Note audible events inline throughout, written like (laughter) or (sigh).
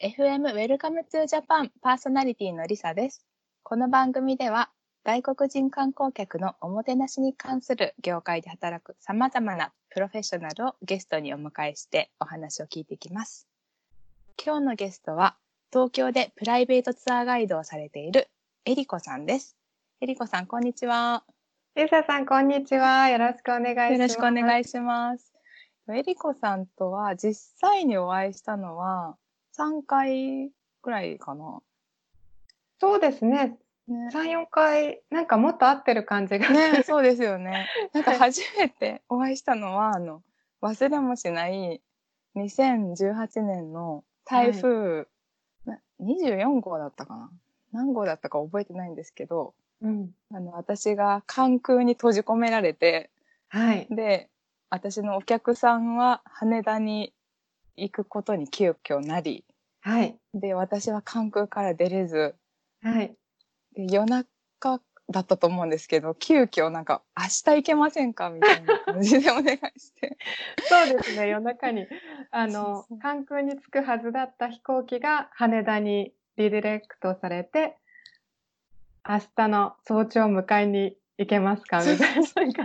FM Welcome to Japan パーソナリティのりさです。この番組では外国人観光客のおもてなしに関する業界で働く様々なプロフェッショナルをゲストにお迎えしてお話を聞いていきます。今日のゲストは東京でプライベートツアーガイドをされているえりこさんです。えりこさん、こんにちは。リサさん、こんにちは。よろしくお願いします。よろしくお願いいします。えりこさんとは実際にお会いしたのは3回くらいかな。そうですね。ね3、4回、なんかもっと合ってる感じが。ね、そうですよね。(laughs) なんか初めてお会いしたのは、あの、忘れもしない2018年の台風、な24号だったかな何号だったか覚えてないんですけど、うん。あの、私が関空に閉じ込められて、はい。で、私のお客さんは羽田に行くことに急遽なり、はい。で、私は関空から出れず、はい。で夜中だったと思うんですけど、急遽なんか、明日行けませんかみたいな感じでお願いして。(laughs) そうですね。夜中に、あの関空に着くはずだった飛行機が羽田にリディレクトされて、明日の早朝迎えに行けますかみたいな。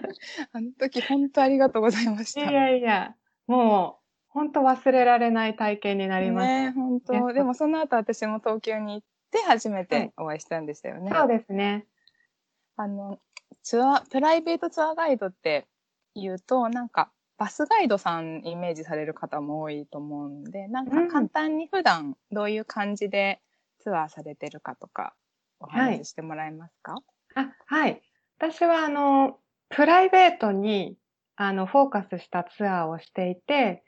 あの時本当ありがとうございました。いやいや、もう、本当忘れられない体験になりました。ね本当。でもその後私も東京に行って初めはいてお会いしたんでしたよね。そうですね。あの、ツアー、プライベートツアーガイドって言うと、なんか、バスガイドさんイメージされる方も多いと思うんで、なんかうん簡単に普段どういう感じでツアーされてるかとか、おはい話ししてもらえますか、あ、はい。私は、あの、プライベートに、あの、フォーカスしたツアーをしていて、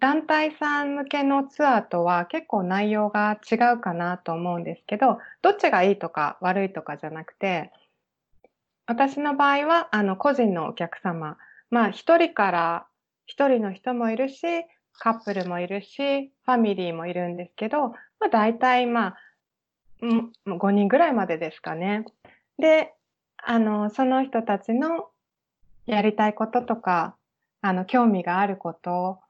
団体さん向けのツアーとは結構内容が違うかなと思うんですけど、どっちがいいとか悪いとかじゃなくて、私の場合は、あの、個人のお客様、まあ、一人から一人の人もいるし、カップルもいるし、ファミリーもいるんですけど、まあ、大体、まあ、5人ぐらいまでですかね。で、あの、その人たちのやりたいこととか、あの、興味があること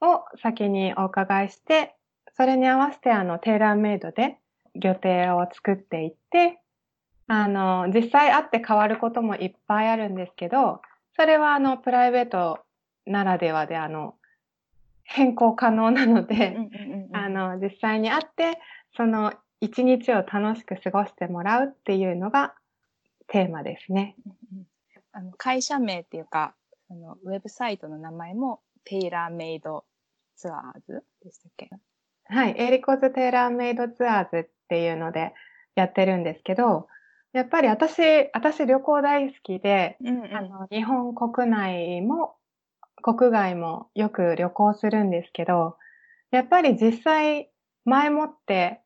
を先にお伺いして、それに合わせて、あの、テーラーメイドで予定を作っていって、あの、実際会って変わることもいっぱいあるんですけど、それは、あの、プライベートならではで、あの、変更可能なので、あの、実際に会って、その一日を楽しく過ごしてもらうっていうのがテーマですね。あの会社名っていうか、そのウェブサイトの名前もテイラーメイドツアーズでしたっけ？はい。エリコズ・テーラーメイド・ツアーズっていうのでやってるんですけど、やっぱり私、私旅行大好きで、うんうんあの、日本国内も国外もよく旅行するんですけど、やっぱり実際前もって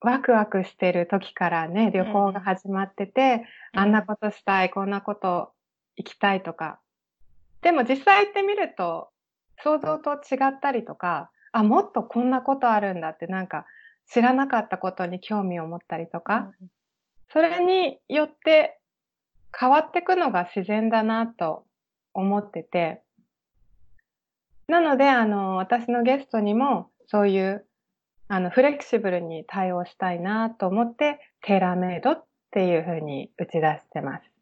ワクワクしてる時からね、旅行が始まってて、あんなことしたい、こんなこと行きたいとか。でも実際行ってみると、想像と違ったりとか、あ、もっとこんなことあるんだってなんか知らなかったことに興味を持ったりとか、それによって変わっていくのが自然だなと思ってて、なので、あの、私のゲストにもそういう、あの、フレキシブルに対応したいなと思って、テーラーメイドっていうふうに打ち出してます。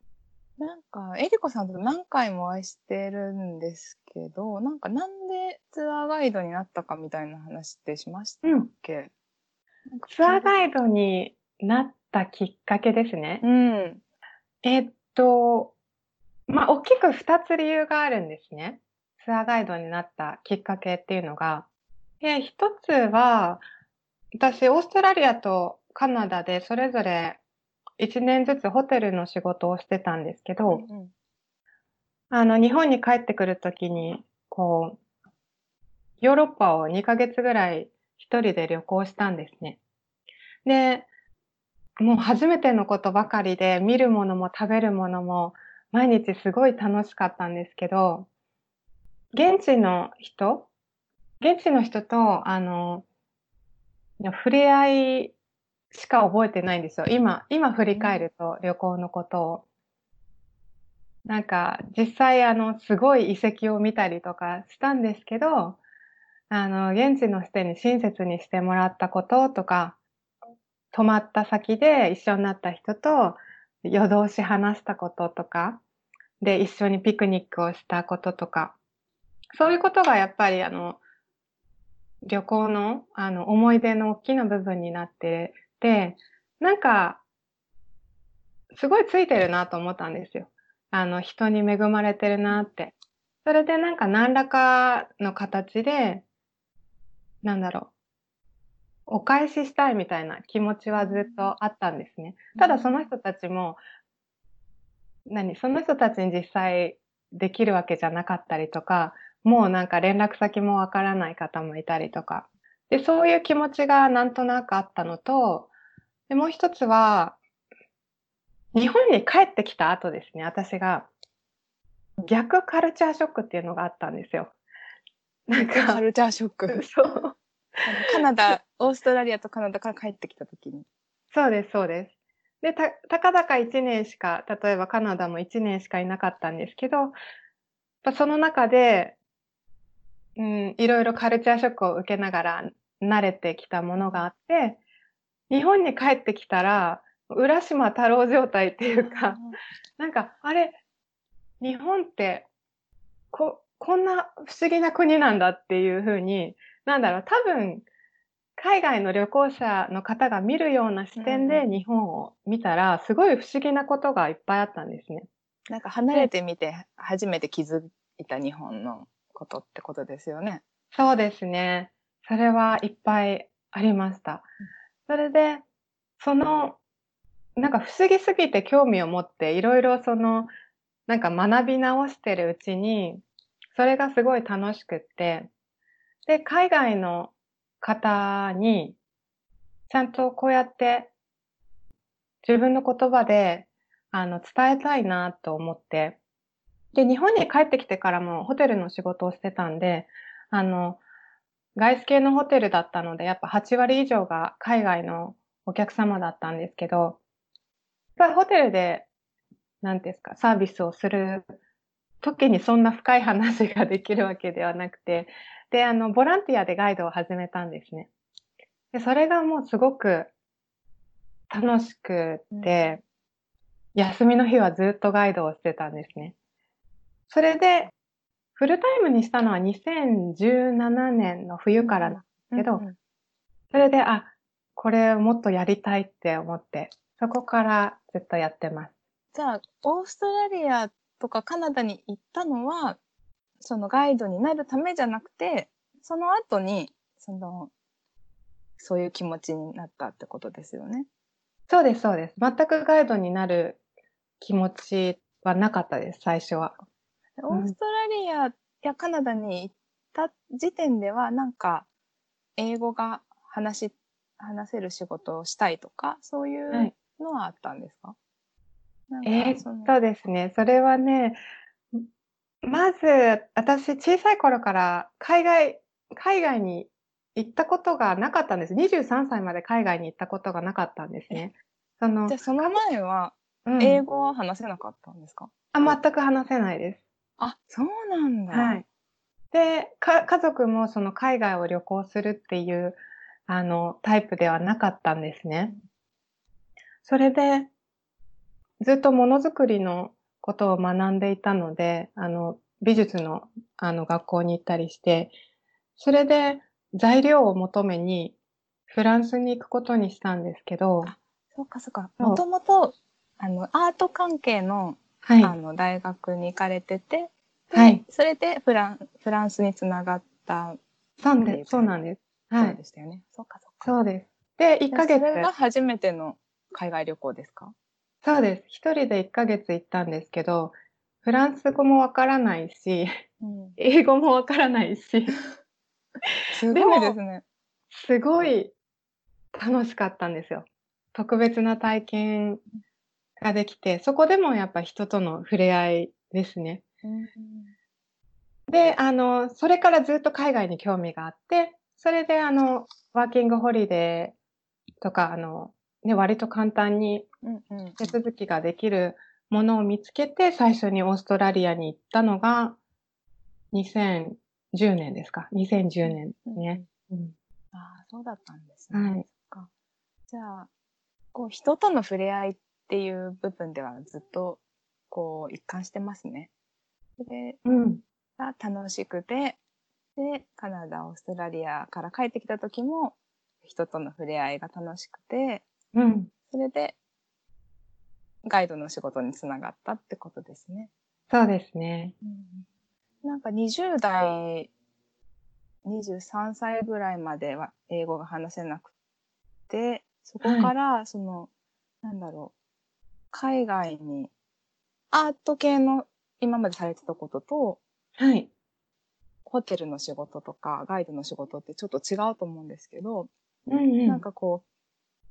なんか、エリコさんと何回もお会いしてるんですけど、なんかなんでツアーガイドになったかみたいな話ってしましたっうん。け、なんかツアーガイドになったきっかけですね。うん。えっと、まあ、大きく二つ理由があるんですね。ツアーガイドになったきっかけっていうのが。で、一つは、私、オーストラリアとカナダでそれぞれ一年ずつホテルの仕事をしてたんですけど、うんあの、日本に帰ってくるときに、こう、ヨーロッパを2ヶ月ぐらい一人で旅行したんですね。で、もう初めてのことばかりで、見るものも食べるものも、毎日すごい楽しかったんですけど、現地の人現地の人と、あの、触れ合いしか覚えてないんですよ。今、今振り返ると旅行のことを。なんか、実際あの、すごい遺跡を見たりとかしたんですけど、あの、現地の人に親切にしてもらったこととか、泊まった先で一緒になった人と夜通し話したこととか、で、一緒にピクニックをしたこととか、そういうことがやっぱりあの、旅行のあの思い出の大きな部分になってて、なんか、すごいついてるなと思ったんですよ。あの、人に恵まれてるなって。それでなんか何らかの形で、なんだろう、お返ししたいみたいな気持ちはずっとあったんですね。ただその人たちも、何、その人たちに実際できるわけじゃなかったりとか、もうなんか連絡先もわからない方もいたりとか。で、そういう気持ちがなんとなくあったのと、でもう一つは、日本に帰ってきた後ですね、私が、逆カルチャーショックっていうのがあったんですよ。なんか。カルチャーショック。そう。カナダ、オーストラリアとカナダから帰ってきた時に。そうです、そうです。で、た、たかだか1年しか、例えばカナダも1年しかいなかったんですけど、その中で、うん、いろいろカルチャーショックを受けながら慣れてきたものがあって、日本に帰ってきたら、浦島太郎状態っていうか、なんか、あれ、日本って、こ、こんな不思議な国なんだっていうふうに、なんだろう、多分、海外の旅行者の方が見るような視点で日本を見たら、すごい不思議なことがいっぱいあったんですね。なんか離れてみて初めて気づいた日本のことってことですよね。そうですね。それはいっぱいありました。それで、その、なんか不思議すぎて興味を持って、いろいろその、なんか学び直してるうちに、それがすごい楽しくって、で、海外の方に、ちゃんとこうやって自分の言葉であの伝えたいなと思って、で、日本に帰ってきてからもホテルの仕事をしてたんで、あの、外資系のホテルだったので、やっぱ8割以上が海外のお客様だったんですけど、やっぱりホテルで、なんですか、サービスをする時にそんな深い話ができるわけではなくて、で、あの、ボランティアでガイドを始めたんですね。で、それがもうすごく楽しくて、うん、休みの日はずっとガイドをしてたんですね。それで、フルタイムにしたのは2017年の冬からなんですけど、うんうん、それで、あ、これもっとやりたいって思って、そこからずっとやってます。じゃあ、オーストラリアとかカナダに行ったのは、そのガイドになるためじゃなくて、その後に、その、そういう気持ちになったってことですよね。そうです、そうです。全くガイドになる気持ちはなかったです、最初は。オーストラリアやカナダに行った時点では、なんか、英語が話し、話せる仕事をしたいとか、そういうのはあったんですか、はい、えー、っとですね、それはね、まず、私、小さい頃から海外、海外に行ったことがなかったんです。23歳まで海外に行ったことがなかったんですね。そのじゃあ、その前は、英語は話せなかったんですか、うん、あ、全く話せないです。あ、そうなんだ。はい。で、か、家族もその海外を旅行するっていう、あの、タイプではなかったんですね。それで、ずっとものづくりのことを学んでいたので、あの、美術の、あの、学校に行ったりして、それで材料を求めにフランスに行くことにしたんですけど。そうかそうか。もともと、あの、アート関係のはい、あの大学に行かれてて、はい、それでフランフランスにつながったそうです。そうなんです。はい。そうでしたよね。そうかそうか。そうです。で、1ヶ月。それが初めての海外旅行ですか？そうです。一人で1ヶ月行ったんですけど、フランス語もわからないし、うん、英語もわからないし。すごいですね。すごい楽しかったんですよ。特別な体験ができて、そこでもやっぱ人との触れ合いですね。で、あの、それからずっと海外に興味があって、それであの、ワーキングホリデーとか、あの、ね、割と簡単に手続きができるものを見つけて、最初にオーストラリアに行ったのが、2017 10年ですか？2010年ね。うん、ああ、そうだったんですね。はい、じゃあ、こう、人との触れ合いっていう部分ではずっと、こう、一貫してますね。で、うん、が楽しくて、で、カナダ、オーストラリアから帰ってきた時も、人との触れ合いが楽しくて、うん、それで、ガイドの仕事につながったってことですね。そうですね。うん、なんか20代、23歳ぐらいまでは英語が話せなくて、そこから、その、はい、なんだろう、海外にアート系の今までされてたことと、はい。ホテルの仕事とかガイドの仕事ってちょっと違うと思うんですけど、うんうん、なんかこ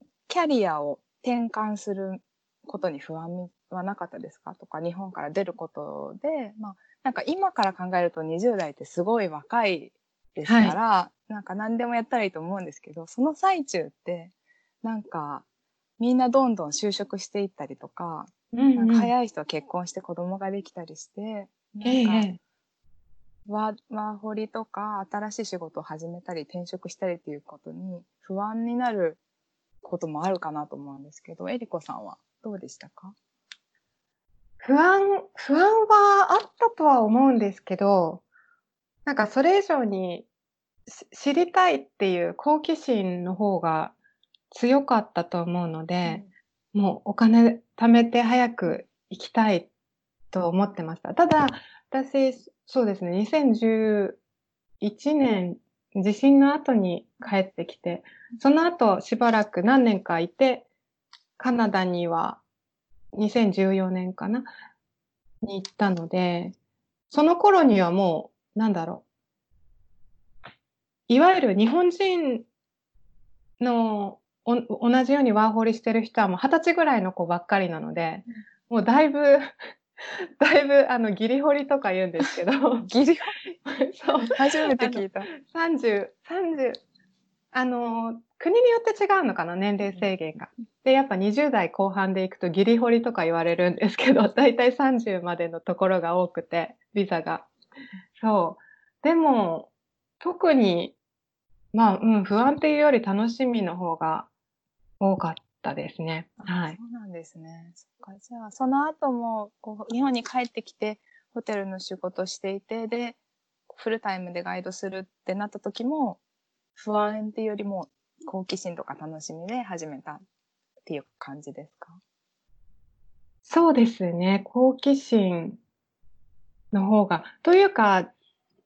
う、キャリアを転換することに不安はなかったですか？とか、日本から出ることで、まあ、なんか今から考えると20代ってすごい若いですから、はい、なんか何でもやったらいいと思うんですけど、その最中って、なんか、みんなどんどん就職していったりとか、うんうん、なんか早い人は結婚して子供ができたりして、なんか、ワーホリとか新しい仕事を始めたり転職したりっていうことに不安になることもあるかなと思うんですけど、えりこさんはどうでしたか？不安、不安はあったとは思うんですけど、なんかそれ以上に知りたいっていう好奇心の方が強かったと思うので、うん、もうお金貯めて早く行きたいと思ってました。ただ、私、そうですね、2011年、地震の後に帰ってきて、その後しばらく何年かいて、カナダには2014年かなに行ったので、その頃にはもう、なんだろう。いわゆる日本人の同じようにワーホリしてる人はもう二十歳ぐらいの子ばっかりなので、もうだいぶ (laughs) だいぶ、あの、ギリホリとか言うんですけど。ギリホリ？(laughs) そう。初めて聞いた。30、30、あの、国によって違うのかな、年齢制限が。で、やっぱ20代後半で行くとギリホリとか言われるんですけど、(laughs) だいたい30までのところが多くて、ビザが。そう。でも、特に、まあ、うん、不安っていうより楽しみの方が多かったですね。はい。そうなんですね。そっか。じゃあ、その後も、こう、日本に帰ってきて、ホテルの仕事していて、で、フルタイムでガイドするってなった時も、不安っていうよりも、好奇心とか楽しみで始めたっていう感じですか？そうですね。好奇心の方が、というか、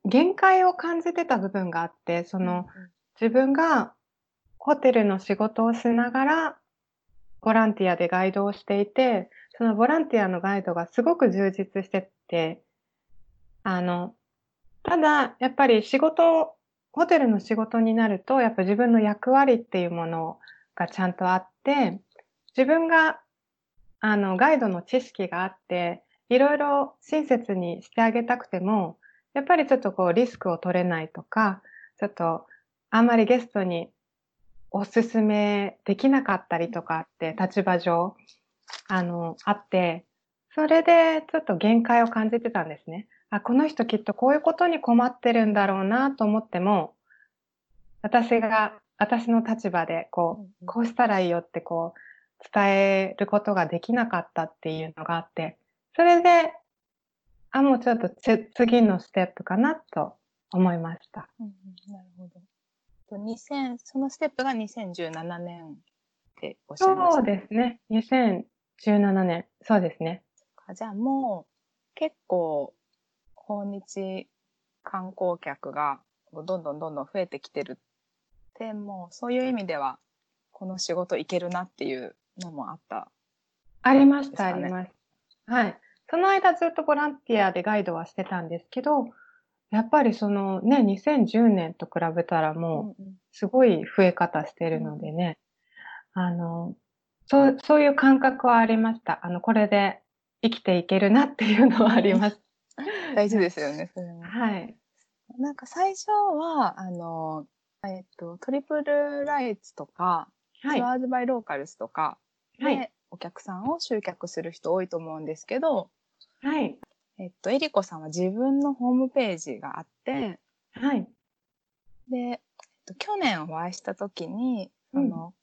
限界を感じてた部分があって、その、自分がホテルの仕事をしながら、ボランティアでガイドをしていて、そのボランティアのガイドがすごく充実してて、あの、ただ、やっぱり仕事、ホテルの仕事になると、やっぱ自分の役割っていうものがちゃんとあって、自分が、あの、ガイドの知識があって、いろいろ親切にしてあげたくても、やっぱりちょっとこうリスクを取れないとか、ちょっとあんまりゲストにおすすめできなかったりとかって立場上、あの、あって、それでちょっと限界を感じてたんですね。あ、この人きっとこういうことに困ってるんだろうなと思っても、私が、私の立場でこう、こうしたらいいよってこう、伝えることができなかったっていうのがあって、それで、あ、もうちょっと次のステップかなと思いました。うん、なるほど。と2000、そのステップが2017年っておっしゃいました、そうですね。2017年。そうですね。じゃあもう結構訪日観光客がどんどんどんどん増えてきてるでもそういう意味ではこの仕事いけるなっていうのもあった、ありました、ありました。はい。その間ずっとボランティアでガイドはしてたんですけど、やっぱりそのね、2010年と比べたらもう、すごい増え方してるのでね、あの、そう、そういう感覚はありました。あの、これで生きていけるなっていうのはあります。(laughs) 大事ですよね、それも。はい。なんか最初は、あの、えっと、トリプルライツとか、はい、ツアーズバイローカルスとかで、はい、お客さんを集客する人多いと思うんですけど、はい。えっと、えりこさんは自分のホームページがあって、はい。で、えっと、去年お会いした時に、その、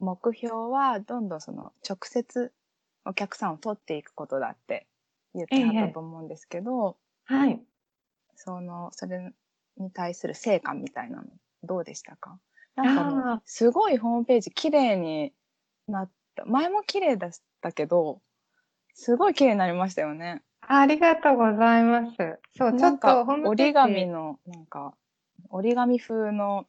目標はどんどんその直接お客さんを取っていくことだって言ってはったと思うんですけど、はい。その、それに対する成果みたいなの、どうでしたか？なんかすごいホームページ綺麗になった。前も綺麗だったけど、すごい綺麗になりましたよね。ありがとうございます。そう、ちょっと折り紙の、なんか、折り紙風の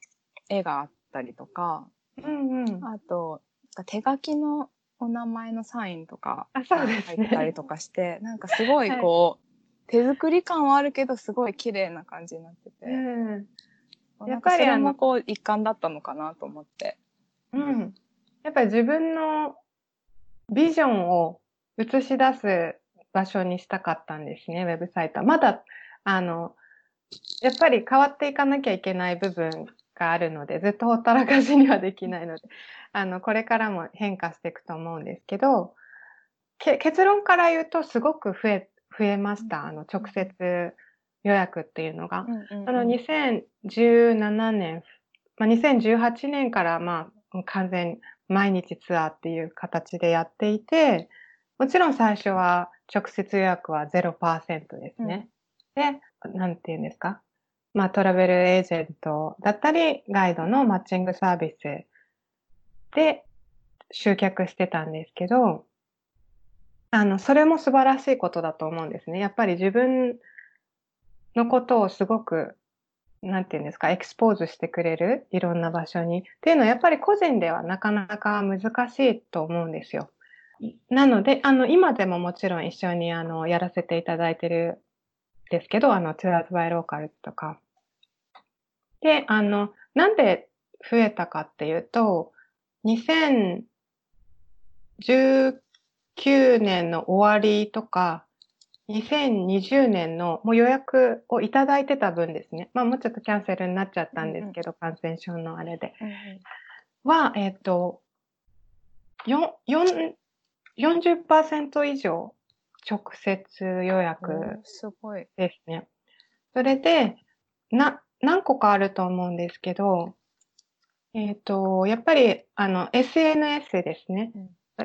絵があったりとか、うんうん。あと、手書きのお名前のサインとか入ったりとかして、なんかすごいこう、手作り感はあるけど、すごい綺麗な感じになってて、うん。ややっぱりあのもこう一環だったのかなと思って。うん。やっぱり自分のビジョンを映し出す場所にしたかったんですね、ウェブサイトは。まだ、あの、やっぱり変わっていかなきゃいけない部分があるので、ずっとほったらかしにはできないので、あの、これからも変化していくと思うんですけど、け結論から言うとすごく増え、増えました。あの、直接予約っていうのが。あの、2017年、まあ、2018年から、まあ、完全毎日ツアーっていう形でやっていて、もちろん最初は直接予約は0%ですね。で、なんていうんですか？まあ、トラベルエージェントだったり、ガイドのマッチングサービスで集客してたんですけど、あの、それも素晴らしいことだと思うんですね。やっぱり自分のことをすごくなんていうんですか、エクスポーズしてくれる、いろんな場所に。っていうのは、やっぱり個人ではなかなか難しいと思うんですよ。なので、あの、今でももちろん一緒に、あの、やらせていただいてるんですけど、あの、トゥアーズバイローカルとか。で、あの、なんで増えたかっていうと、2019年の終わりとか、2020年のもう予約をいただいてた分ですね。まあもうちょっとキャンセルになっちゃったんですけど、感染症のあれで。は、えっ、と、よん40%以上直接予約すごい。ですね。それで、な、何個かあると思うんですけど、えっ、と、やっぱり、あの、SNS ですね。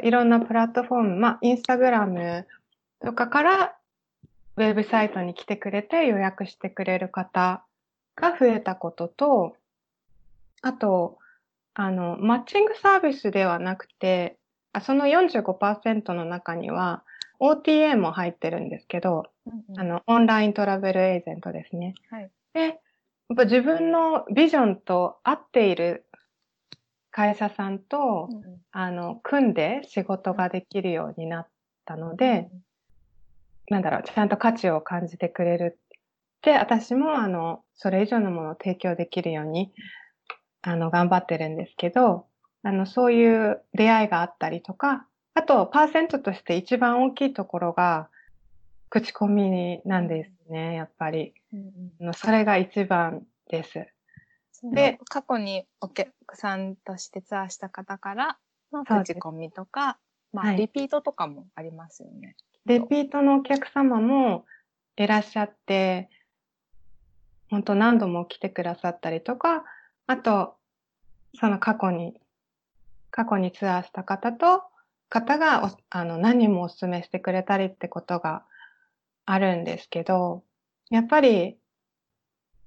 いろんなプラットフォーム、まあ、インスタグラムとかから、ウェブサイトに来てくれて予約してくれる方が増えたことと、あと、あの、マッチングサービスではなくて、あその45%の中には OTA も入ってるんですけど、あの、オンライントラベルエージェントですね。はいで、やっぱ自分のビジョンと合っている会社さんと、あの、組んで仕事ができるようになったので、なんだろう、ちゃんと価値を感じてくれる。で、私も、あの、それ以上のものを提供できるように、あの、頑張ってるんですけど、あの、そういう出会いがあったりとか、あと、パーセントとして一番大きいところが、口コミなんですね、やっぱり。あのそれが一番です。で、過去にお客さんとしてツアーした方からの口コミとか、まあ、はいリピートとかもありますよね。レピートのお客様もいらっしゃって、本当何度も来てくださったりとか、あと、その過去に、過去にツアーした方と、方がおあの何人もお勧めしてくれたりってことがあるんですけど、やっぱり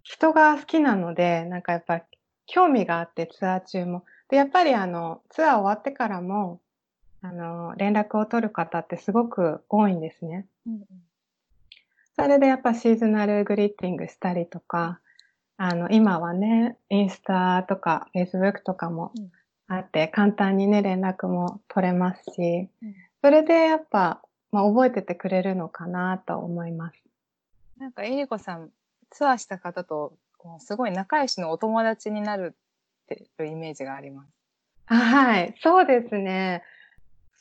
人が好きなので、なんかやっぱ興味があってツアー中も。で、やっぱりあの、ツアー終わってからも、あの、連絡を取る方ってすごく多いんですね。それでやっぱシーズナルグリーティングしたりとか、あの、今はね、インスタとか、フェイスブックとかもうんあって、簡単にね、連絡も取れますしうん、それでやっぱ、まあ、覚えててくれるのかなと思います。なんか、えりこさん、ツアーした方と、すごい仲良しのお友達になるっていうイメージがあります。あはい、そうですね。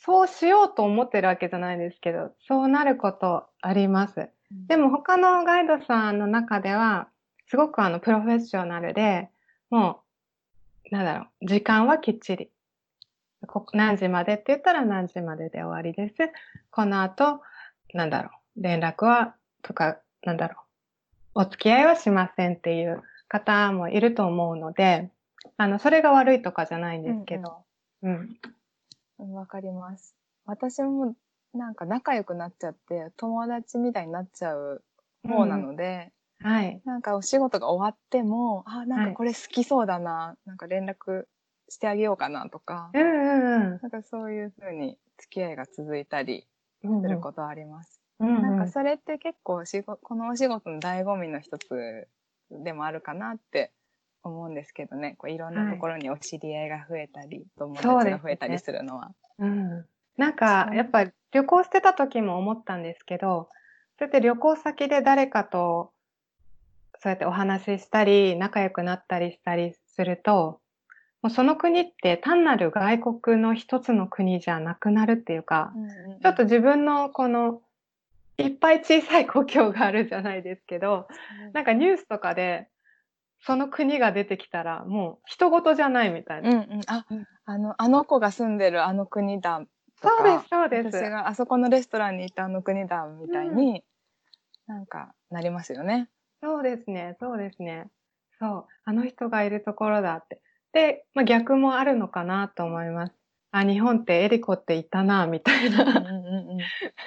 そうしようと思ってるわけじゃないですけど、そうなることあります。でも他のガイドさんの中では、すごくあの、プロフェッショナルで、もう、なんだろう、時間はきっちり。こ何時までって言ったら何時までで終わりです。この後、なんだろう、連絡は、とか、なんだろう、お付き合いはしませんっていう方もいると思うので、あの、それが悪いとかじゃないんですけど。うん、うん。わ、かります。私もなんか仲良くなっちゃって、友達みたいになっちゃう方なので、うん、はい。なんかお仕事が終わっても、あ、なんかこれ好きそうだな、はい、なんか連絡してあげようかなとか、うんうんうん。なんかそういうふうに付き合いが続いたりすることあります。うんうん、なんかそれって結構しごこのお仕事の醍醐味の一つでもあるかなって思うんですけどね。こういろんなところにお知り合いが増えたり、はい、友達が増えたりするのは。うね、うん。なんかやっぱ旅行してた時も思ったんですけど、そうやって旅行先で誰かとそうやってお話ししたり、仲良くなったりしたりすると、もうその国って単なる外国の一つの国じゃなくなるっていうか、うんうんうん、ちょっと自分のこのいっぱい小さい故郷があるじゃないですけど、なんかニュースとかでその国が出てきたらもう人事じゃないみたいな。うんうん、あ、あの、あの子が住んでるあの国だそうです、そうです。私があそこのレストランにいたあの国だみたいに、うん、なんかなりますよね。そうですね、そうですね。そう、あの人がいるところだって。で、まあ、逆もあるのかなと思います。あ、日本ってエリコっていたな、みたいな。うんう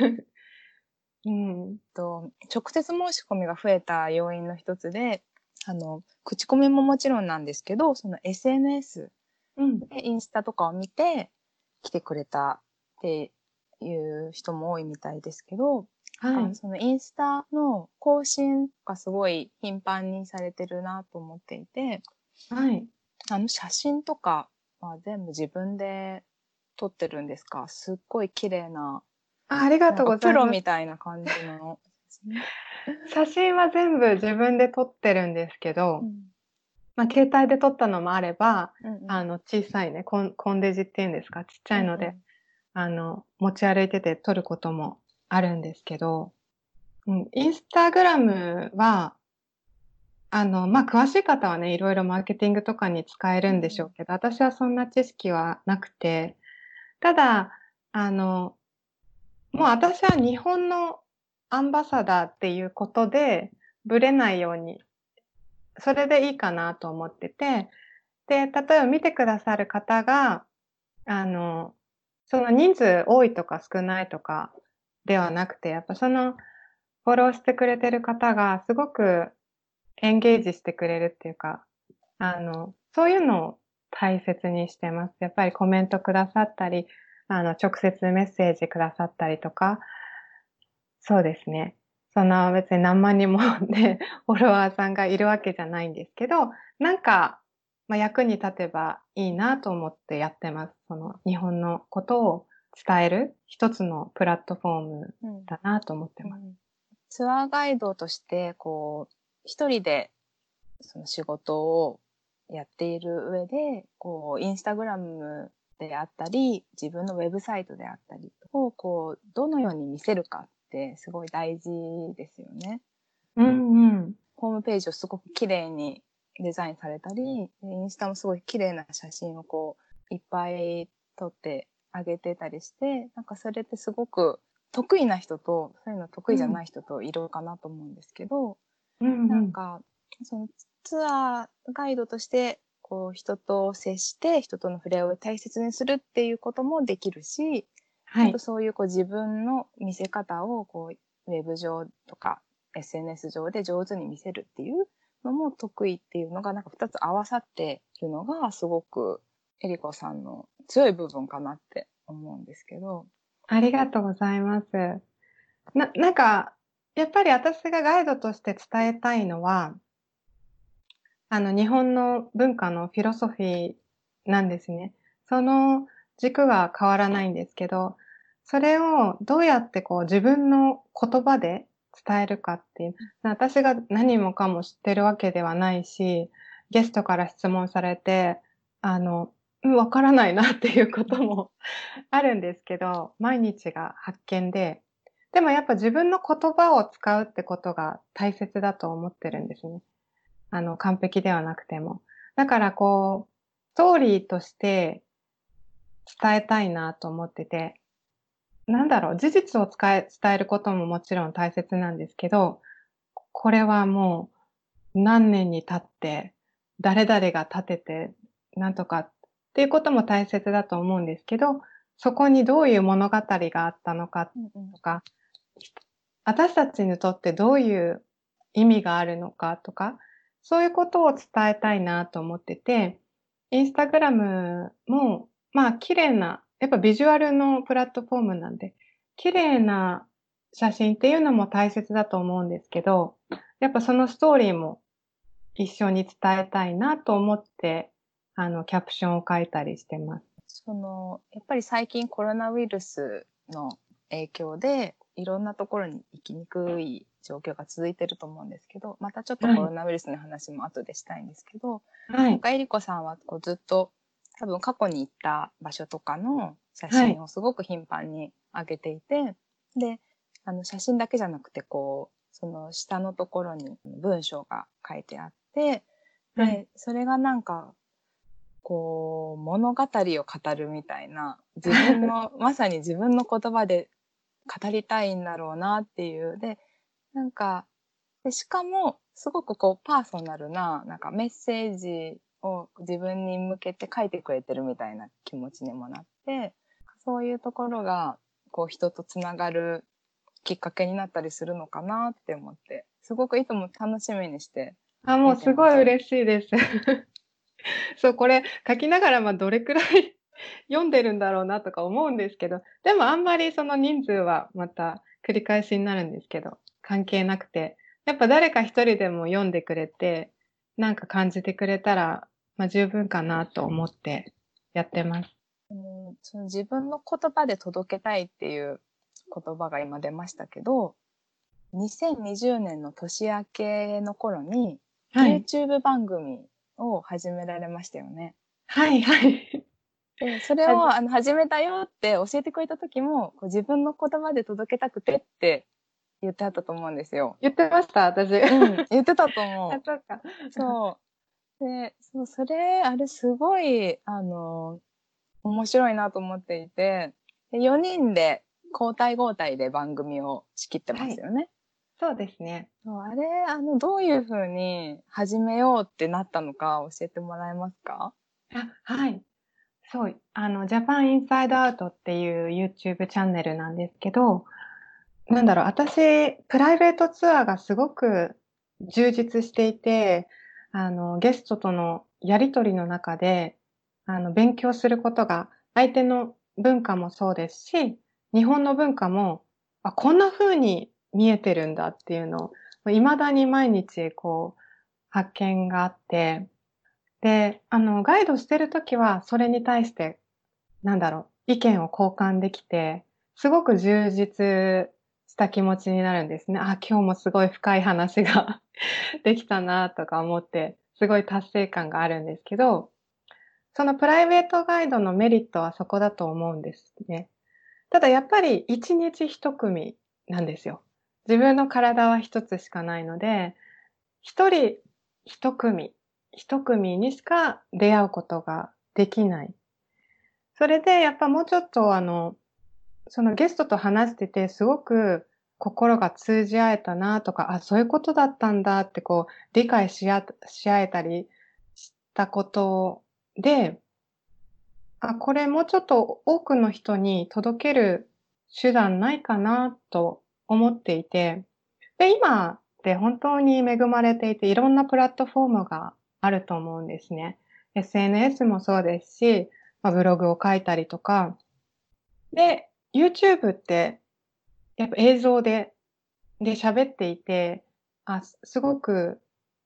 んうん、(laughs) と直接申し込みが増えた要因の一つで、あの、口コミももちろんなんですけど、その SNS でインスタとかを見て来てくれたっていう人も多いみたいですけど、はい、そのインスタの更新がすごい頻繁にされてるなと思っていて、はい。あの写真とかは全部自分で撮ってるんですか？すっごい綺麗な。あありがとうございます。プロみたいな感じの。(laughs) 写真は全部自分で撮ってるんですけど、うん、まあ、携帯で撮ったのもあれば、うんうん、あの、小さいねコン、デジっていうんですか、ちっちゃいので、うんうん、あの、持ち歩いてて撮ることもあるんですけど、うん、インスタグラムは、あの、まあ、詳しい方はね、いろいろマーケティングとかに使えるんでしょうけど、私はそんな知識はなくて、ただ、あの、もう私は日本のアンバサダーっていうことで、ぶれないように、それでいいかなと思ってて、で、例えば見てくださる方が、あの、その人数多いとか少ないとかではなくて、やっぱそのフォローしてくれてる方がすごくエンゲージしてくれるっていうか、あの、そういうのを大切にしてます。やっぱりコメントくださったり、あの、直接メッセージくださったりとか、そうですね。そんな別に何万人も (laughs) ね、フォロワーさんがいるわけじゃないんですけど、なんか、まあ、役に立てばいいなと思ってやってます。その日本のことを伝える？一つのプラットフォームだなと思ってます。うんうん、ツアーガイドとして、こう、一人でその仕事をやっている上で、こう、インスタグラムであったり、自分のウェブサイトであったりを、こう、どのように見せるかってすごい大事ですよね。うんうん。ホームページをすごく綺麗にデザインされたり、インスタもすごい綺麗な写真をこう、いっぱい撮ってあげてたりして、なんかそれってすごく得意な人と、そういうの得意じゃない人といるかなと思うんですけど、うん、なんか、そのツアーガイドとして、こう、人と接して、人との触れ合いを大切にするっていうこともできるし、はい。そういうこう自分の見せ方を、こう、ウェブ上とか SNS 上で上手に見せるっていうのも得意っていうのが、なんか二つ合わさっているのが、すごく、エリコさんの強い部分かなって思うんですけど。ありがとうございます。な、なんか、やっぱり私がガイドとして伝えたいのは、あの、日本の文化のフィロソフィーなんですね。その軸は変わらないんですけど、それをどうやってこう自分の言葉で伝えるかっていう。私が何もかも知ってるわけではないし、ゲストから質問されて、あの、わからないなっていうことも (laughs) あるんですけど、毎日が発見で、でもやっぱ自分の言葉を使うってことが大切だと思ってるんですね。あの、完璧ではなくても。だからこう、ストーリーとして伝えたいなと思ってて、なんだろう、事実を伝え伝えることももちろん大切なんですけど、これはもう何年に経って、誰々が立てて、なんとかっていうことも大切だと思うんですけど、そこにどういう物語があったのかとか、私たちにとってどういう意味があるのかとか、そういうことを伝えたいなと思ってて、インスタグラムも、まあ、綺麗な、やっぱビジュアルのプラットフォームなんで、綺麗な写真っていうのも大切だと思うんですけど、やっぱそのストーリーも一緒に伝えたいなと思って、あの、キャプションを書いたりしてます。その、やっぱり最近コロナウイルスの影響で、いろんなところに行きにくい状況が続いてると思うんですけど、またちょっとコロナウイルスの話も後でしたいんですけど、はい。なんえりこさんはこうずっと多分過去に行った場所とかの写真をすごく頻繁に上げていて、はい、で、あの写真だけじゃなくてこう、その下のところに文章が書いてあって、で、はい、それがなんか、こう、物語を語るみたいな、(laughs) 自分の、まさに自分の言葉で語りたいんだろうなっていう。で、なんか、でしかも、すごくこう、パーソナルな、なんかメッセージを自分に向けて書いてくれてるみたいな気持ちにもなって、そういうところが、こう、人とつながるきっかけになったりするのかなって思って、すごくいつも楽しみにしてあ、もうすごい嬉しいです。(laughs) そう、これ書きながら、まあ、どれくらい (laughs) 読んでるんだろうなとか思うんですけど、でもあんまりその人数はまた繰り返しになるんですけど、関係なくて、やっぱ誰か一人でも読んでくれて、なんか感じてくれたら、まあ、十分かなと思ってやってます。うん、その自分の言葉で届けたいっていう言葉が今出ましたけど、2020年の年明けの頃に、はい、YouTube 番組を始められましたよね。はいはい。で、それを、あの、始めたよって教えてくれた時も、こう自分の言葉で届けたくてって言ってあったと思うんですよ。言ってました私。うん、言ってたと思う。(laughs) そうか。そう。で、そう、それ、あれすごい、あの、面白いなと思っていて、で4人で交代交代で番組を仕切ってますよね。はい、そうですね。あれ、あの、どういうふうに始めようってなったのか教えてもらえますか？あはい。そう、あの、ジャパンインサイドアウトっていう YouTube チャンネルなんですけど、なんだろう、私、プライベートツアーがすごく充実していて、あの、ゲストとのやりとりの中で、あの、勉強することが、相手の文化もそうですし、日本の文化も、あ、こんな風に見えてるんだっていうのを、未だに毎日、こう、発見があって、で、あの、ガイドしてるときは、それに対して、なんだろう、意見を交換できて、すごく充実した気持ちになるんですね。あ、今日もすごい深い話が (laughs) できたなとか思って、すごい達成感があるんですけど、そのプライベートガイドのメリットはそこだと思うんですね。ただやっぱり一日一組なんですよ。自分の体は一つしかないので、一人一組一組にしか出会うことができない。それで、やっぱもうちょっとあの、そのゲストと話してて、すごく心が通じ合えたなとか、あ、そういうことだったんだってこう、理解し合し合えたりしたことで、あ、これもうちょっと多くの人に届ける手段ないかなと思っていて、で、今って本当に恵まれていて、いろんなプラットフォームがあると思うんですね。SNS もそうですし、まあ、ブログを書いたりとか。で、YouTube ってやっぱ映像で、で喋っていて、あ、すごく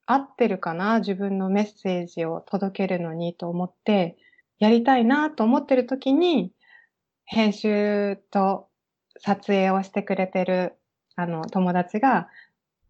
合ってるかな自分のメッセージを届けるのにと思って、やりたいなと思ってる時に、編集と撮影をしてくれてる、あの、友達が、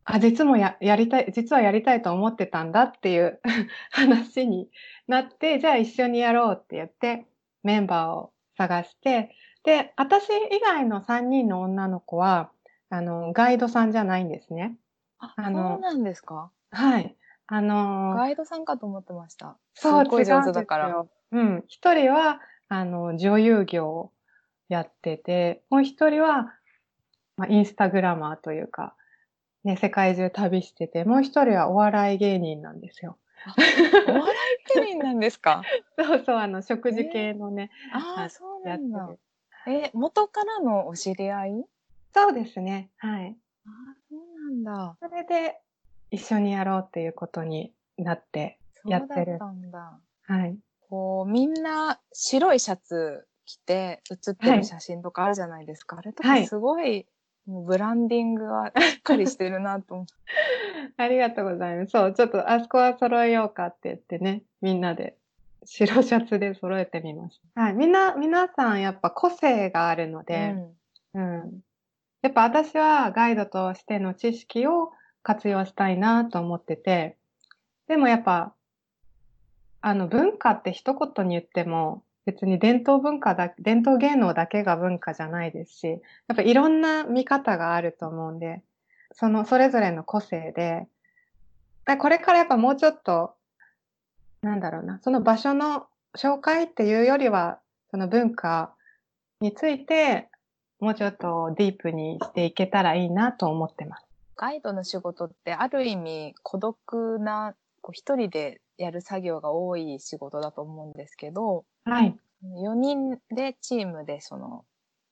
あ、実もや、やりたい、実はやりたいと思ってたんだっていう (laughs) 話になって、じゃあ一緒にやろうって言って、メンバーを探して、で、私以外の3人の女の子は、あの、ガイドさんじゃないんですね。あ、あのそうなんですか？はい。あのガイドさんかと思ってました。そう、すごい上手だから。うん。一人は、あの、女優業をやってて、もう一人は、まあ、インスタグラマーというか、ね、世界中旅してて、もう一人はお笑い芸人なんですよ。お笑い芸人なんですか？(laughs) そうそう、あの、食事系のね、ああ、そうなんだ。え、元からのお知り合い？そうですね。はい。ああ、そうなんだ。それで、一緒にやろうっていうことになって、そうだってやっるたんだ。はい。こう、みんな白いシャツ着て写ってはいる写真とかあるじゃないですか。あれとかはいすごい、もうブランディングが (laughs) しっかりしてるなと思って。(laughs) ありがとうございます。そう、ちょっとあそこは揃えようかって言ってね、みんなで白シャツで揃えてみました。はい。みんな、皆さんやっぱ個性があるので、うん。やっぱ私はガイドとしての知識を活用したいなと思ってて、でもやっぱ、あの文化って一言に言っても別に伝統文化だ、伝統芸能だけが文化じゃないですし、やっぱいろんな見方があると思うんで、そのそれぞれの個性で、これからやっぱもうちょっと、なんだろうな、その場所の紹介っていうよりは、その文化についてもうちょっとディープにしていけたらいいなと思ってます。ガイドの仕事ってある意味孤独な、こう一人でやる作業が多い仕事だと思うんですけど、はい。4人でチームでその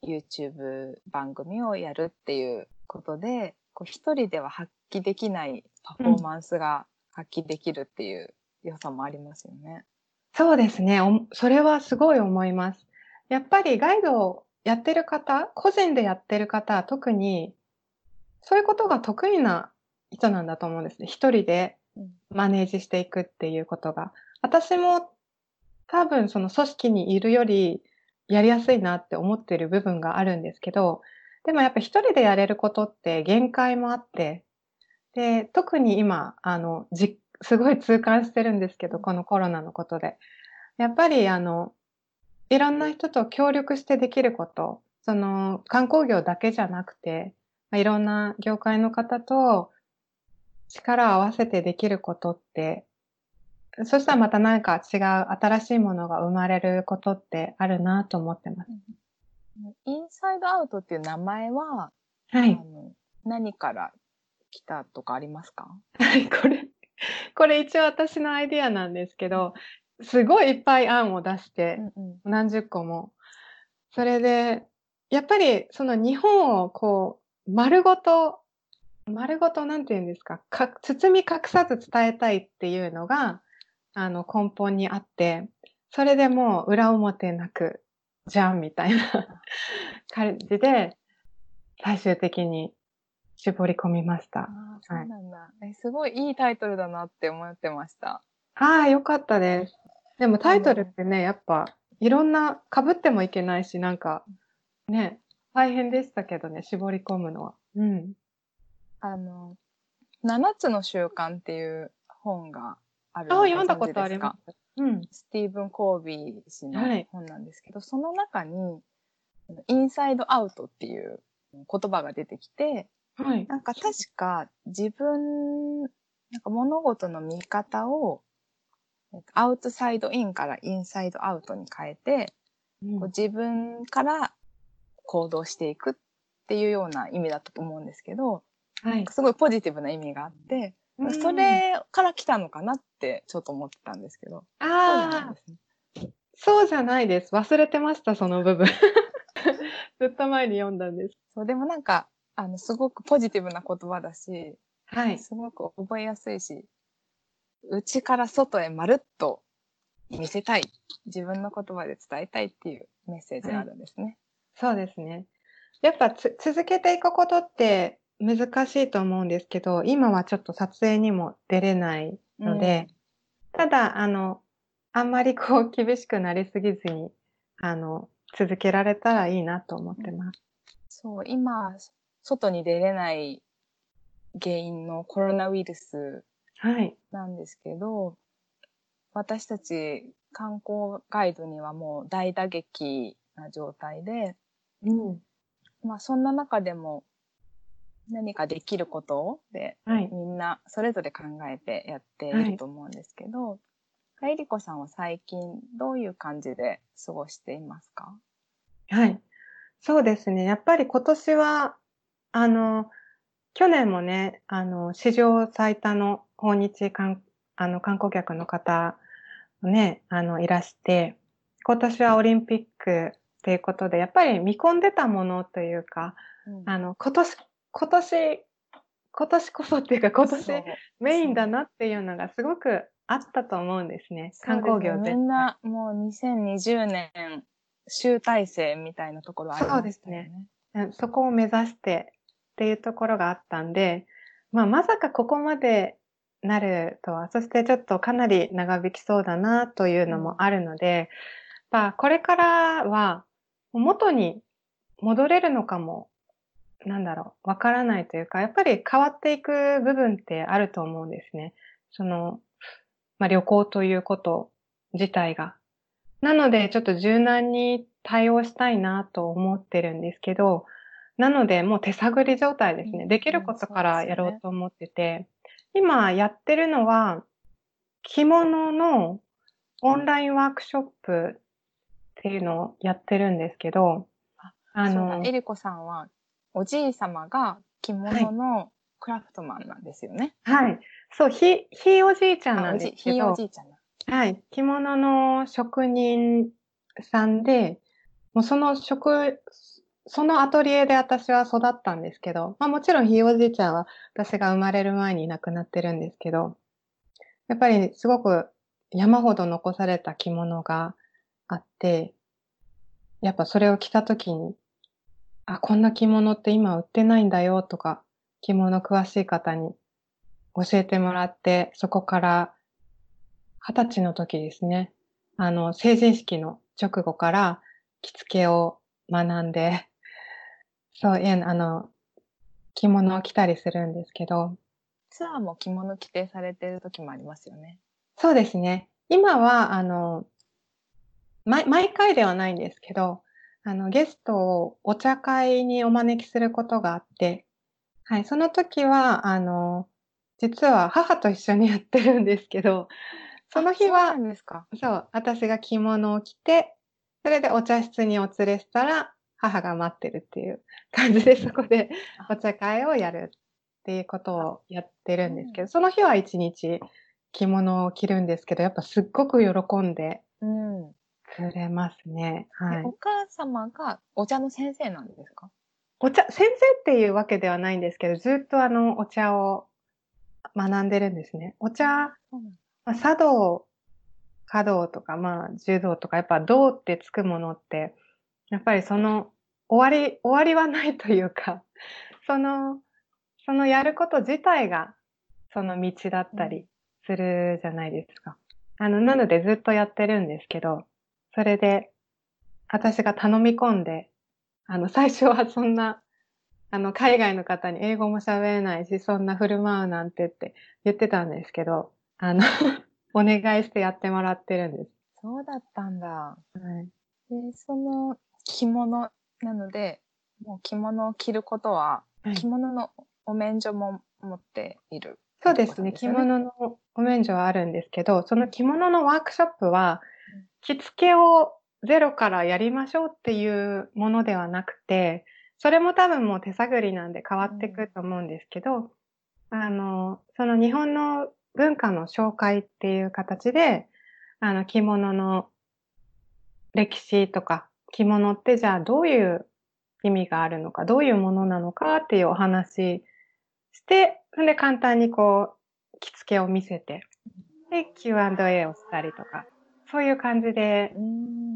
YouTube 番組をやるっていうことで、こう一人では発揮できないパフォーマンスが発揮できるっていう良さもありますよね。そうですね。おそれはすごい思います。やっぱりガイドをやってる方、個人でやってる方は特にそういうことが得意な人なんだと思うんですね。一人でうんマネージしていくっていうことが。私も多分その組織にいるよりやりやすいなって思ってる部分があるんですけど、でもやっぱ一人でやれることって限界もあって、で、特に今、あの、じ、すごい痛感してるんですけど、このコロナのことで。やっぱりあの、いろんな人と協力してできること、その観光業だけじゃなくて、まあいろんな業界の方と力を合わせてできることって、そしたらまた何か違う新しいものが生まれることってあるなと思ってます。インサイドアウトっていう名前は、はあい。の何から来たとかありますか？はい、これ、これ一応私のアイディアなんですけど、すごいいっぱい案を出して、うん何十個も。それで、やっぱりその日本をこう、丸ごと、丸ごとなんて言うんですか、か包み隠さず伝えたいっていうのが、あの根本にあって、それでもう裏表なく、じゃんみたいな (laughs) 感じで、最終的に絞り込みました。ああ、そうなんだ、え。すごいいいタイトルだなって思ってました。ああ、よかったです。でもタイトルってね、やっぱいろんな、被ってもいけないし、なんかね、大変でしたけどね、絞り込むのは。うん。あの、七つの習慣っていう本があるああ、の読んだことあります。うん。スティーブン・コービー氏のはい本なんですけど、その中に、インサイドアウトっていう言葉が出てきて、はい。なんか確か自分、なんか物事の見方を、えっとアウトサイドインからインサイドアウトに変えて、うんこう自分から行動していくっていうような意味だったと思うんですけど、はい。すごいポジティブな意味があって、うんそれから来たのかなってちょっと思ってたんですけど、ああで、すね。そうじゃないです。忘れてました、その部分。(laughs) ずっと前に読んだんです。そう、でもなんか、あの、すごくポジティブな言葉だし、はい。すごく覚えやすいし、内から外へまるっと見せたい。自分の言葉で伝えたいっていうメッセージがあるんですね。そうですね。やっぱつ続けていくことって難しいと思うんですけど、今はちょっと撮影にも出れないので、ただ、あの、あんまりこう厳しくなりすぎずに、あの、続けられたらいいなと思ってます。そう、今、外に出れない原因のコロナウイルスはい。なんですけど、私たち観光ガイドにはもう大打撃な状態で、うん。まあそんな中でも何かできることではい。みんなそれぞれ考えてやっていると思うんですけど、えりこさんは最近どういう感じで過ごしていますか？はい。そうですね。やっぱり今年は、あの、去年もね、あの、史上最多の訪日観あの観光客の方ね、あの、いらして、今年はオリンピックっていうことで、やっぱり見込んでたものというか、うん、あの、今年、今年、今年こそっていうか、今年メインだなっていうのがすごくあったと思うんですね。観光業で。みんなもう2020年集大成みたいなところありまね。そうですね。そこを目指してっていうところがあったんで、まあ、まさかここまでなるとは、そしてちょっとかなり長引きそうだなというのもあるので、まあ、これからは元に戻れるのかも、なんだろう、わからないというか、やっぱり変わっていく部分ってあると思うんですね。その、まあ、旅行ということ自体が。なので、ちょっと柔軟に対応したいなと思ってるんですけど、なので、もう手探り状態ですね。できることからやろうと思ってて、今やってるのは、着物のオンラインワークショップっていうのをやってるんですけど、あの、えりこさんは、おじい様が着物のクラフトマンなんですよね。はい。そう、ひ、ひおじいちゃんなんですけど。ひおじいちゃんはい。着物の職人さんで、もうその職、そのアトリエで私は育ったんですけど、まあもちろんひいおじいちゃんは私が生まれる前に亡くなってるんですけど、やっぱりすごく山ほど残された着物があって、やっぱそれを着た時に、あ、こんな着物って今売ってないんだよとか、着物詳しい方に教えてもらって、そこから二十歳の時ですね、あの、成人式の直後から着付けを学んで、そう、いや、あの、着物を着たりするんですけど。ツアーも着物着てされてる時もありますよね。そうですね。今は、あの、毎毎回ではないんですけど、あの、ゲストをお茶会にお招きすることがあって、はい、その時は、あの、実は母と一緒にやってるんですけど、その日は、そう、私が着物を着て、それでお茶室にお連れしたら、母が待ってるっていう感じで、そこでお茶会をやるっていうことをやってるんですけど、その日は一日着物を着るんですけど、やっぱすっごく喜んでくれますね。はい。お母様がお茶の先生なんですか？お茶、先生っていうわけではないんですけど、ずっとあの、お茶を学んでるんですね。お茶、まあ、茶道、華道とか、まあ、柔道とか、やっぱ道ってつくものって、やっぱりその終わり、終わりはないというか、(laughs) その、そのやること自体がその道だったりするじゃないですか。あの、なのでずっとやってるんですけど、それで私が頼み込んで、あの、最初はそんな、あの、海外の方に英語も喋れないし、そんな振る舞うなんてって言ってたんですけど、あの (laughs) お願いしてやってもらってるんです。そうだったんだ。はい。で、その着物なので、もう着物を着ることは、着物のお免除も持っている、そうですね。着物のお免除はあるんですけど、その着物のワークショップは、着付けをゼロからやりましょうっていうものではなくて、それも多分もう手探りなんで変わっていくと思うんですけど、うん、あの、その日本の文化の紹介っていう形で、あの、着物の歴史とか着物ってじゃあどういう意味があるのか、どういうものなのかっていうお話して、で簡単にこう、着付けを見せて、で、Q&A をしたりとか、そういう感じで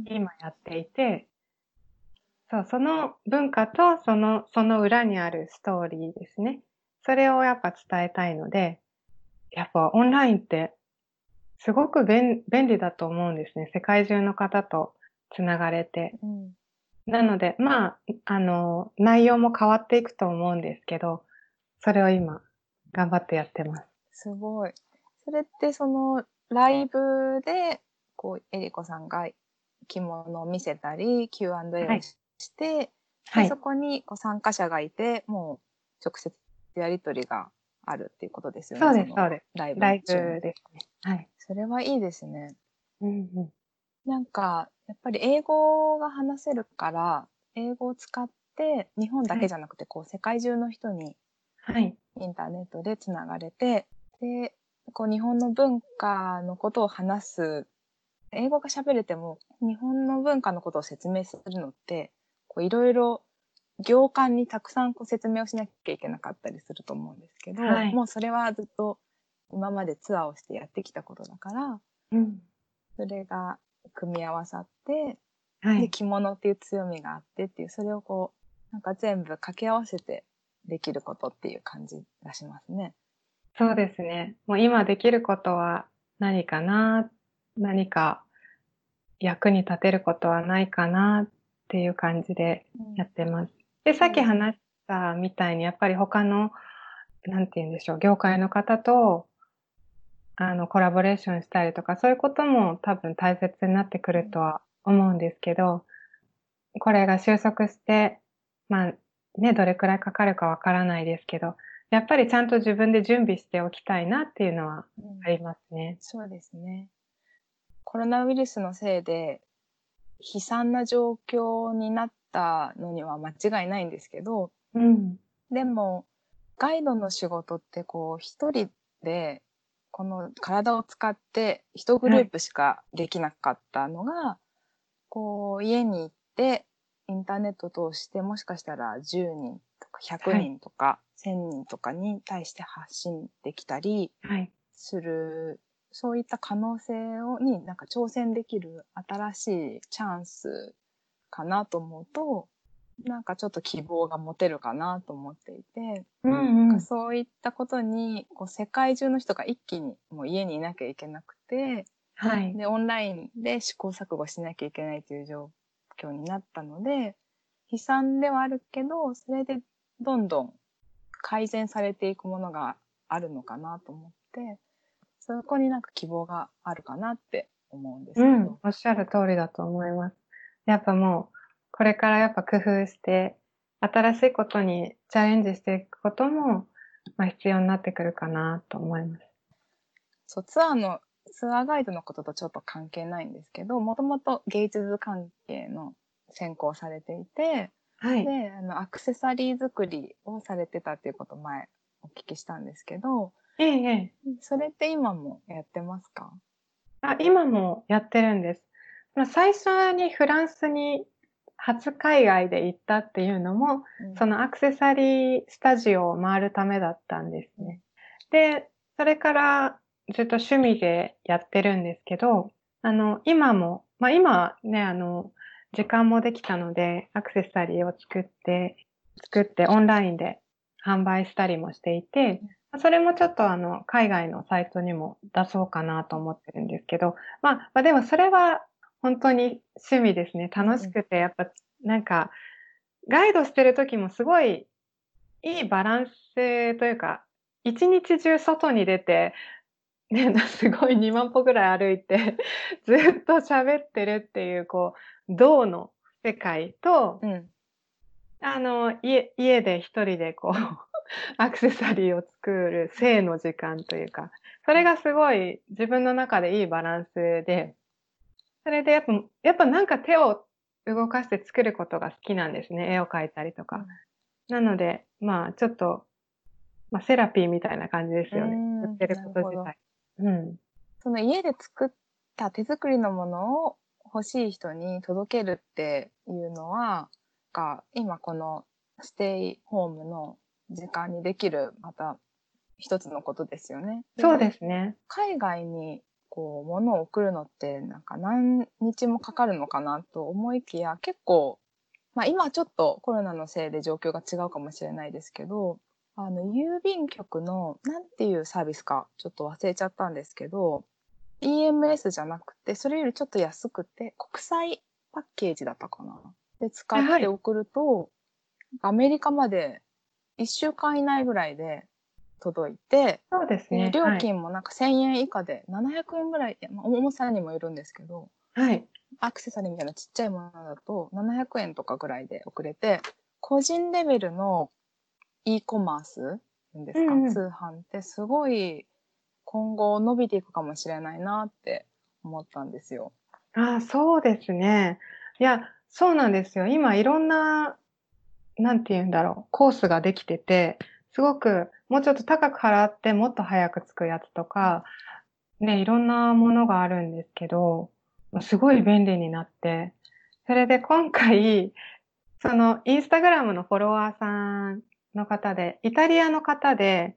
今やっていて、そう、その文化とその、その裏にあるストーリーですね。それをやっぱ伝えたいので、やっぱオンラインってすごく便利だと思うんですね。世界中の方とつながれて。うん、なので、まあ、あの、内容も変わっていくと思うんですけど、それを今、頑張ってやってます。すごい。それってその、ライブで、こう、エリコさんが着物を見せたり、Q&A をして、はい、そこにこう参加者がいて、もう直接やりとりがあるっていうことですよね。そうです、そうです。ライブ。ライブですね。はい。それはいいですね。うんうん。なんか、やっぱり英語が話せるから、英語を使って日本だけじゃなくて、こう世界中の人にはい。インターネットでつながれて、で、こう日本の文化のことを話す、英語が喋れても日本の文化のことを説明するのって、こういろいろ行間にたくさんこう説明をしなきゃいけなかったりすると思うんですけど、はいもうそれはずっと今までツアーをしてやってきたことだから、うん。それが組み合わさって、で、はい。着物っていう強みがあってっていう、それをこう、なんか全部掛け合わせてできることっていう感じがしますね。そうですね。もう今できることは何かな何か役に立てることはないかなっていう感じでやってます。で、さっき話したみたいに、やっぱり他の、なんて言うんでしょう、業界の方と、あの、コラボレーションしたりとか、そういうことも多分大切になってくるとは思うんですけど、これが収束して、まあ、ね、どれくらいかかるかわからないですけど、やっぱりちゃんと自分で準備しておきたいなっていうのはうんありますね。そうですね。コロナウイルスのせいで悲惨な状況になったのには間違いないんですけど、うん。でも、ガイドの仕事ってこう一人でこの体を使って一グループしかできなかったのが、こう家に行ってインターネットを通してもしかしたら10人とか100人とか1000人とかに対して発信できたりはい。する、そういった可能性をになんか挑戦できる新しいチャンスかなと思うと、なんかちょっと希望が持てるかなと思っていて、うんうん。そういったことにこう世界中の人が一気にもう家にいなきゃいけなくて、はい。で、オンラインで試行錯誤しなきゃいけないという状況になったので、悲惨ではあるけど、それでどんどん改善されていくものがあるのかなと思って、そこになんか希望があるかなって思うんですけど。うん。おっしゃる通りだと思います。やっぱもう、これからやっぱ工夫して、新しいことにチャレンジしていくことも、まあ必要になってくるかなと思います。そう、ツアーの、ツアーガイドのこととちょっと関係ないんですけど、もともと芸術関係の専攻をされていて、はい。で、あの、アクセサリー作りをされてたっていうことを前お聞きしたんですけど、ええ、ええ。それって今もやってますか？あ、今もやってるんです。まあ最初にフランスに初海外で行ったっていうのも、そのアクセサリースタジオを回るためだったんですね。で、それからずっと趣味でやってるんですけど、あの、今も、まあ今ね、あの、時間もできたので、アクセサリーを作って、作ってオンラインで販売したりもしていて、それもちょっとあの、海外のサイトにも出そうかなと思ってるんですけど、まあ、まあでもそれは本当に趣味ですね。楽しくて、やっぱなんか、ガイドしてる時もすごいいいバランスというか、一日中外に出て、ね、すごい2万歩ぐらい歩いて、(laughs) ずっと喋ってるっていう、こう、銅の世界と、うん。あの、家、家で一人でこう、(laughs) アクセサリーを作る性の時間というか、それがすごい自分の中でいいバランスで、それでやっぱ、やっぱなんか手を動かして作ることが好きなんですね。絵を描いたりとか。なので、まあちょっと、まあセラピーみたいな感じですよね。うんやってること自体。うん。その家で作った手作りのものを欲しい人に届けるっていうのは、が今このステイホームの時間にできるまた一つのことですよね。そうですね。海外にこう物を送るのってなんか何日もかかるのかなと思いきや結構、まあ今ちょっとコロナのせいで状況が違うかもしれないですけど、あの郵便局のなんていうサービスかちょっと忘れちゃったんですけど、EMS じゃなくて、それよりちょっと安くて国際パッケージだったかな。で使って送ると、アメリカまで1週間以内ぐらいで届いて、そうですね。で料金もなんか1000円以下で700円ぐらい、重さにもよるんですけど、はい。はい。アクセサリーみたいなちっちゃいものだと700円とかぐらいで送れて、個人レベルの e コマースですか、うんうん通販ってすごい今後伸びていくかもしれないなって思ったんですよ。ああ、そうですね。いや、そうなんですよ。今いろんな、なんて言うんだろう、コースができてて、すごくもうちょっと高く払ってもっと早く着くやつとか、ね、いろんなものがあるんですけど、すごい便利になって、それで今回、そのインスタグラムのフォロワーさんの方で、イタリアの方で、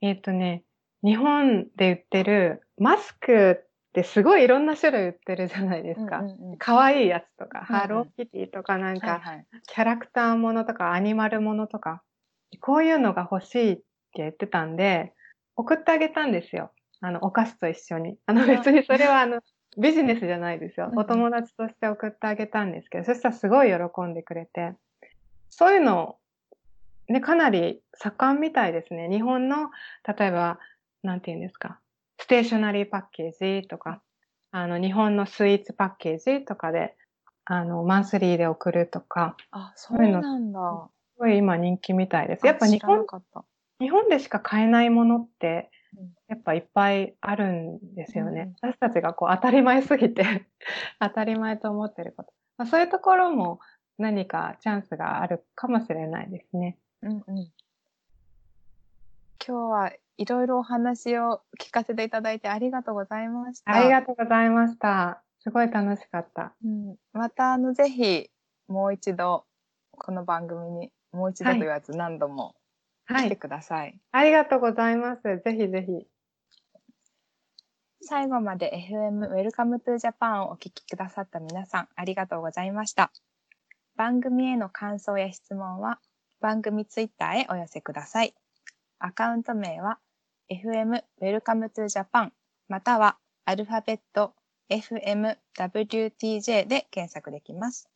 えっ、とね、日本で売ってるマスクってすごいいろんな種類売ってるじゃないですか。可、愛、いいやつとか、ハローキティとかなんか、はいはい、キャラクターものとかアニマルものとか、こういうのが欲しいって言ってたんで、送ってあげたんですよ。あの、お菓子と一緒に。あの、別にそれはあの、ビジネスじゃないですよ。お友達として送ってあげたんですけど、そしたらすごい喜んでくれて、そういうの、ね、かなり盛んみたいですね。日本の、例えば、なんて言うんですか、ステーショナリーパッケージとか、あの、日本のスイーツパッケージとかで、あの、マンスリーで送るとか。あ、そうなんだ。すごい今人気みたいです。やっぱ日本、日本でしか買えないものって、やっぱいっぱいあるんですよね。うん、私たちがこう当たり前すぎて (laughs) 当たり前と思ってること。まあ、そういうところも何かチャンスがあるかもしれないですね。うんうん、今日はいろいろお話を聞かせていただいてありがとうございました。ありがとうございました。すごい楽しかった。うん、またあのぜひもう一度この番組にもう一度と言わず何度も来てください。はい、ありがとうございます。ぜひぜひ。最後まで FM Welcome to Japan をお聞きくださった皆さん、ありがとうございました。番組への感想や質問は、番組ツイッターへお寄せください。アカウント名は、FM Welcome to Japan またはアルファベット FMWTJ で検索できます。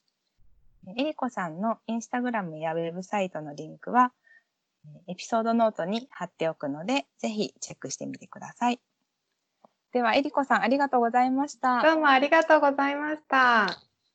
えりこさんのインスタグラムやウェブサイトのリンクは、エピソードノートに貼っておくので、ぜひチェックしてみてください。では、えりこさんありがとうございました。どうもありがとうございました。